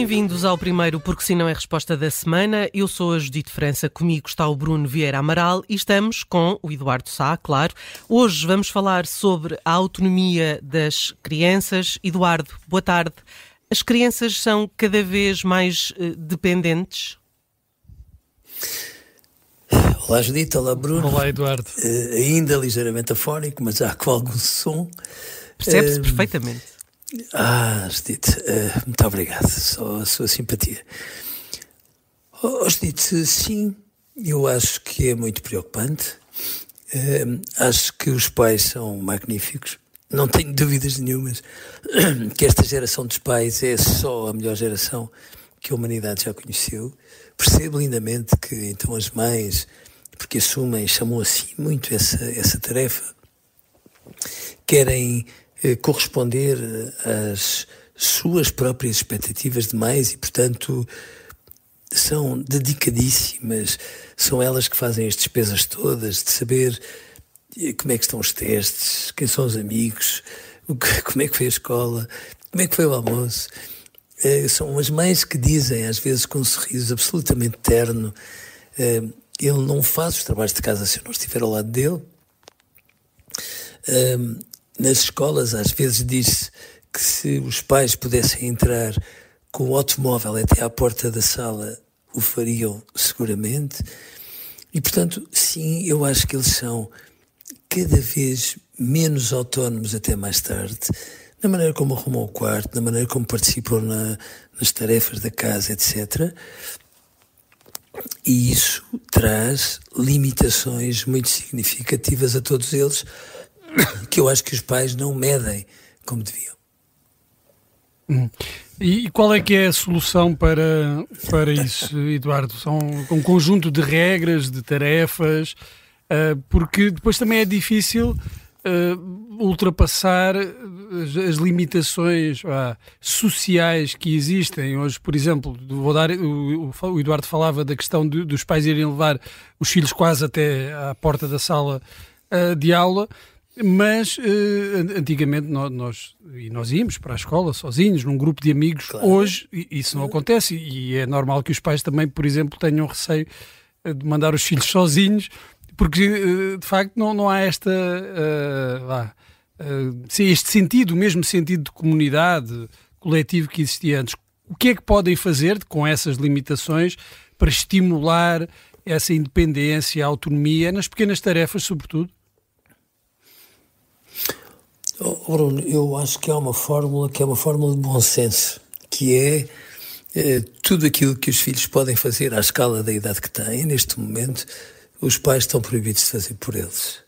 Bem-vindos ao primeiro Porque Se Não é Resposta da Semana. Eu sou a Judite França, comigo está o Bruno Vieira Amaral e estamos com o Eduardo Sá, claro. Hoje vamos falar sobre a autonomia das crianças. Eduardo, boa tarde. As crianças são cada vez mais uh, dependentes? Olá Judite, olá Bruno. Olá Eduardo. Uh, ainda ligeiramente afónico, mas já com algum som. Percebe-se uh, perfeitamente. Ah, Judite, uh, muito obrigado. Só a sua simpatia. Oh, Judite, sim, eu acho que é muito preocupante. Uh, acho que os pais são magníficos. Não tenho dúvidas nenhumas que esta geração dos pais é só a melhor geração que a humanidade já conheceu. Percebo lindamente que então as mães, porque assumem, chamam assim muito essa, essa tarefa, querem corresponder eh, às suas próprias expectativas de mais e, portanto, são dedicadíssimas. São elas que fazem as despesas todas, de saber eh, como é que estão os testes, quem são os amigos, como é que foi a escola, como é que foi o almoço. são as mães que dizem, às vezes com um sorriso absolutamente terno, ele não faz os trabalhos de casa se eu não estiver ao lado dele nas escolas, às vezes diz-se que se os pais pudessem entrar com o automóvel até à porta da sala, o fariam seguramente. E, portanto, sim, eu acho que eles são cada vez menos autónomos até mais tarde, na maneira como arrumam o quarto, na maneira como participam na, nas tarefas da casa, etc. E isso traz limitações muito significativas a todos eles, que eu acho que os pais não medem como deviam. Hum. E qual é que é a solução para, para isso, Eduardo? São um conjunto de regras, de tarefas, uh, porque depois também é difícil uh, ultrapassar as, as limitações uh, sociais que existem. Hoje, por exemplo, vou dar, o, o Eduardo falava da questão de, dos pais irem levar os filhos quase até à porta da sala de aula. Mas uh, antigamente nós, nós, e nós íamos para a escola sozinhos, num grupo de amigos. Claro. Hoje isso não acontece e é normal que os pais também, por exemplo, tenham receio eh, de mandar os filhos sozinhos, porque uh, de facto não, não há esta. Uh, lá, este sentido, o mesmo sentido de comunidade coletivo que existia antes. O que é que podem fazer com essas limitações para estimular essa independência, a autonomia, nas pequenas tarefas, sobretudo? Oh, Bruno, eu acho que há uma fórmula que é uma fórmula de bom senso, que é eh, tudo aquilo que os filhos podem fazer à escala da idade que têm, neste momento, os pais estão proibidos de fazer por eles.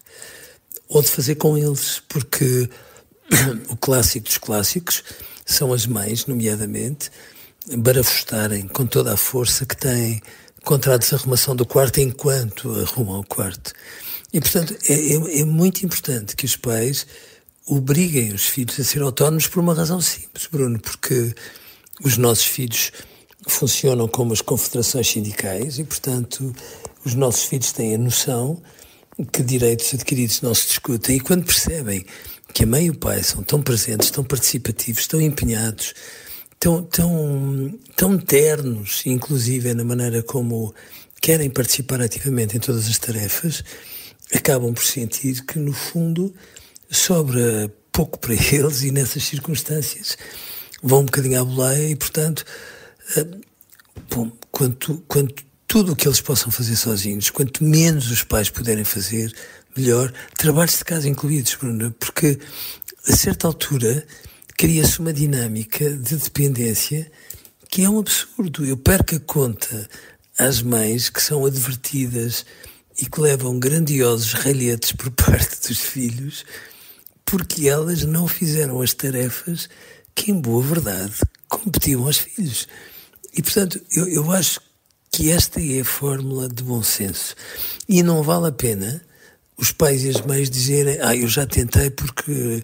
Ou de fazer com eles, porque o clássico dos clássicos são as mães, nomeadamente, barafustarem com toda a força que têm contra a desarrumação do quarto enquanto arrumam o quarto. E, portanto, é, é, é muito importante que os pais obriguem os filhos a ser autónomos por uma razão simples, Bruno, porque os nossos filhos funcionam como as confederações sindicais e, portanto, os nossos filhos têm a noção que direitos adquiridos não se discutem. E quando percebem que a mãe e o pai são tão presentes, tão participativos, tão empenhados, tão, tão, tão ternos, inclusive na maneira como querem participar ativamente em todas as tarefas, acabam por sentir que, no fundo, sobra pouco para eles e nessas circunstâncias vão um bocadinho à boleia e, portanto, uh, bom, quanto, quanto tudo o que eles possam fazer sozinhos, quanto menos os pais puderem fazer, melhor, trabalhos de casa incluídos, Bruno, porque a certa altura cria-se uma dinâmica de dependência que é um absurdo. Eu perco a conta às mães que são advertidas e que levam grandiosos ralhetes por parte dos filhos porque elas não fizeram as tarefas que, em boa verdade, competiam aos filhos. E, portanto, eu, eu acho que esta é a fórmula de bom senso. E não vale a pena os pais e as mães dizerem: Ah, eu já tentei porque.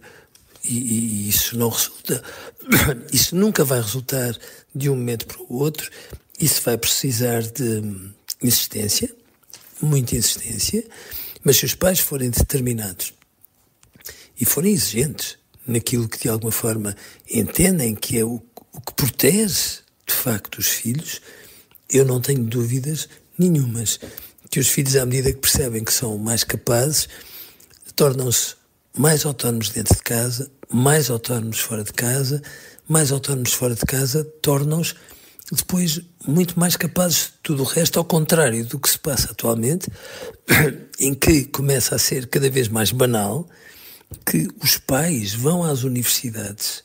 E, e isso não resulta. Isso nunca vai resultar de um momento para o outro. Isso vai precisar de insistência, muita insistência. Mas se os pais forem determinados e forem exigentes naquilo que de alguma forma entendem que é o, o que protege de facto os filhos, eu não tenho dúvidas nenhumas que os filhos, à medida que percebem que são mais capazes, tornam-se mais autónomos dentro de casa, mais autónomos fora de casa, mais autónomos fora de casa, tornam-os depois muito mais capazes de tudo o resto, ao contrário do que se passa atualmente, em que começa a ser cada vez mais banal que os pais vão às universidades,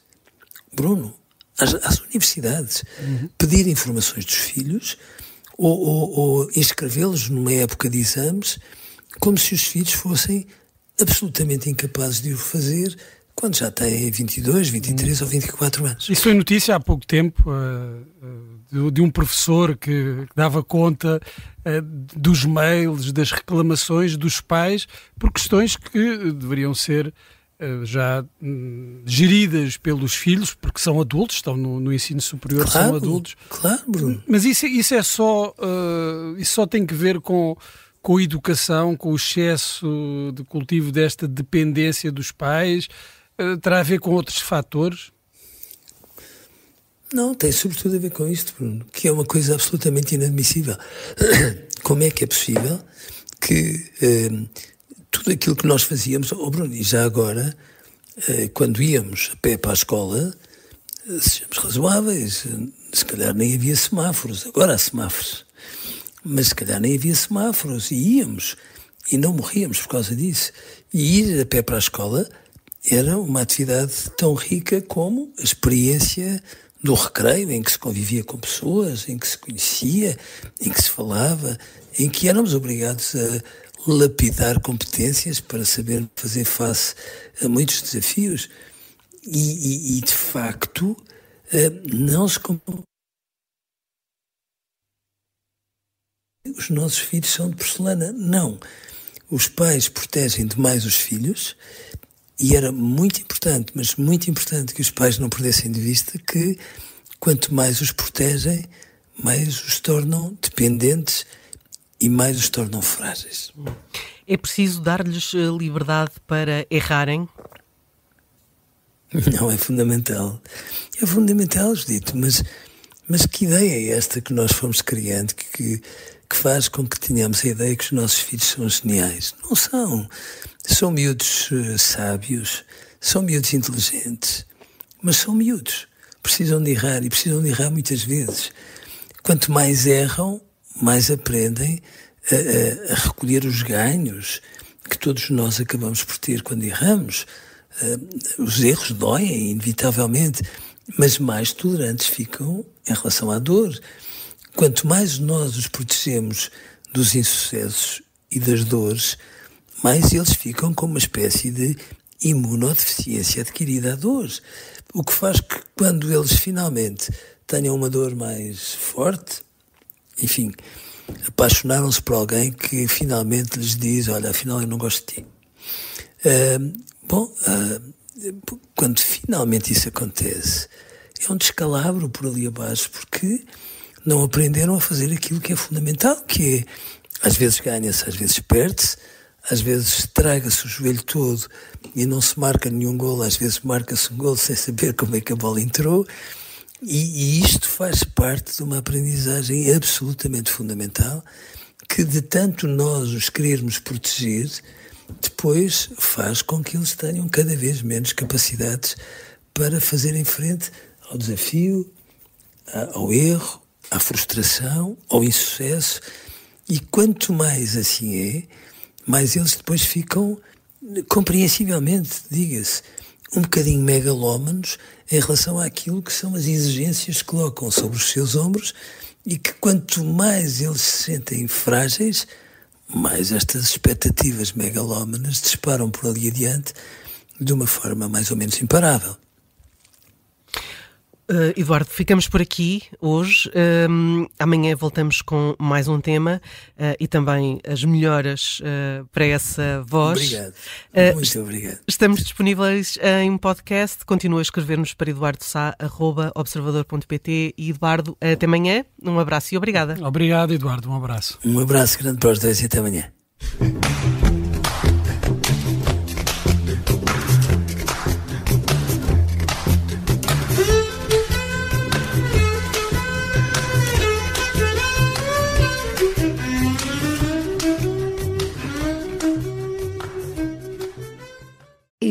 Bruno, às, às universidades, uhum. pedir informações dos filhos ou, ou, ou inscrevê-los numa época de exames, como se os filhos fossem absolutamente incapazes de o fazer quando já têm 22, 23 uhum. ou 24 anos. Isso foi notícia há pouco tempo uh, de, um professor que, dava conta uh, dos mails, das reclamações dos pais por questões que deveriam ser já hum, geridas pelos filhos, porque são adultos, estão no, no ensino superior, claro, são adultos. Claro, Bruno. Mas isso, isso é só, isso só tem que ver com com a educação, com o excesso de cultivo desta dependência dos pais, eh, terá a ver com outros fatores? Não, tem sobretudo a ver com isto, Bruno, que é uma coisa absolutamente inadmissível. Como é que é possível que eh, tudo aquilo que nós fazíamos, oh Bruno, e já agora, eh, quando íamos a pé para a escola, eh, sejamos razoáveis, se calhar nem havia semáforos, agora há semáforos, mas se calhar nem havia semáforos, e íamos, e não morríamos por causa disso. E ir a pé para a escola era uma atividade tão rica como a experiência do recreio, em que se convivia com pessoas, em que se conhecia, em que se falava, em que éramos obrigados a lapidar competências para saber fazer face a muitos desafios. E, e, e de facto, eh, não se. Os nossos filhos são de porcelana. Não. Os pais protegem demais os filhos e era muito importante, mas muito importante que os pais não perdessem de vista que quanto mais os protegem, mais os tornam dependentes e mais os tornam frágeis. É preciso dar-lhes eh, liberdade para errarem? Não, é fundamental. É fundamental, dito, mas, mas que ideia é esta que nós fomos criando que, que faz com que tenhamos a ideia que os nossos filhos são geniais? Não são. São miúdos uh, sábios, são miúdos inteligentes, mas são miúdos. Precisam de errar e precisam de errar muitas vezes. Quanto mais erram, mais aprendem a, a, a recolher os ganhos que todos nós acabamos por ter quando erramos. Uh, os erros doem, inevitavelmente, mas mais tolerantes ficam em relação à dor. Quanto mais nós os protegemos dos insucessos e das dores, mais eles ficam com uma espécie de imunodeficiência adquirida a dor. O que faz que quando eles finalmente tenham uma dor mais forte, enfim, apaixonaram-se por alguém que finalmente lhes diz: Olha, afinal eu não gosto de ti. Uh, bom, uh, quando finalmente isso acontece, é um descalabro por ali abaixo, porque não aprenderam a fazer aquilo que é fundamental, que é às vezes ganha-se, às vezes perde-se, às vezes estraga-se o joelho todo e não se marca nenhum gol, às vezes marca-se um gol sem saber como é que a bola entrou. E, e, isto faz parte de uma aprendizagem absolutamente fundamental que, de tanto nós os querermos proteger, depois faz com que eles tenham cada vez menos capacidades para fazerem frente ao desafio, ao erro, à frustração, ao insucesso. E quanto mais assim é, mais eles depois ficam, compreensivelmente, diga-se, um bocadinho megalómanos em relação àquilo que são as exigências que colocam sobre os seus ombros e que quanto mais eles se sentem frágeis, mais estas expectativas megalómanas disparam por ali adiante de uma forma mais ou menos imparável. Uh, Eduardo, ficamos por aqui hoje. Uh, amanhã voltamos com mais um tema uh, e também as melhoras eh, para essa voz. Obrigado. Muito obrigado. Estamos disponíveis em podcast. Continua a escrever-nos para eduardosá.observador.pt e Eduardo, até amanhã. Um abraço e obrigada. Obrigado, Eduardo. Um abraço. Um abraço grande para os dois e até amanhã.